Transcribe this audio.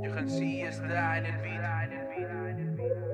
Jochen zien je staan in beat.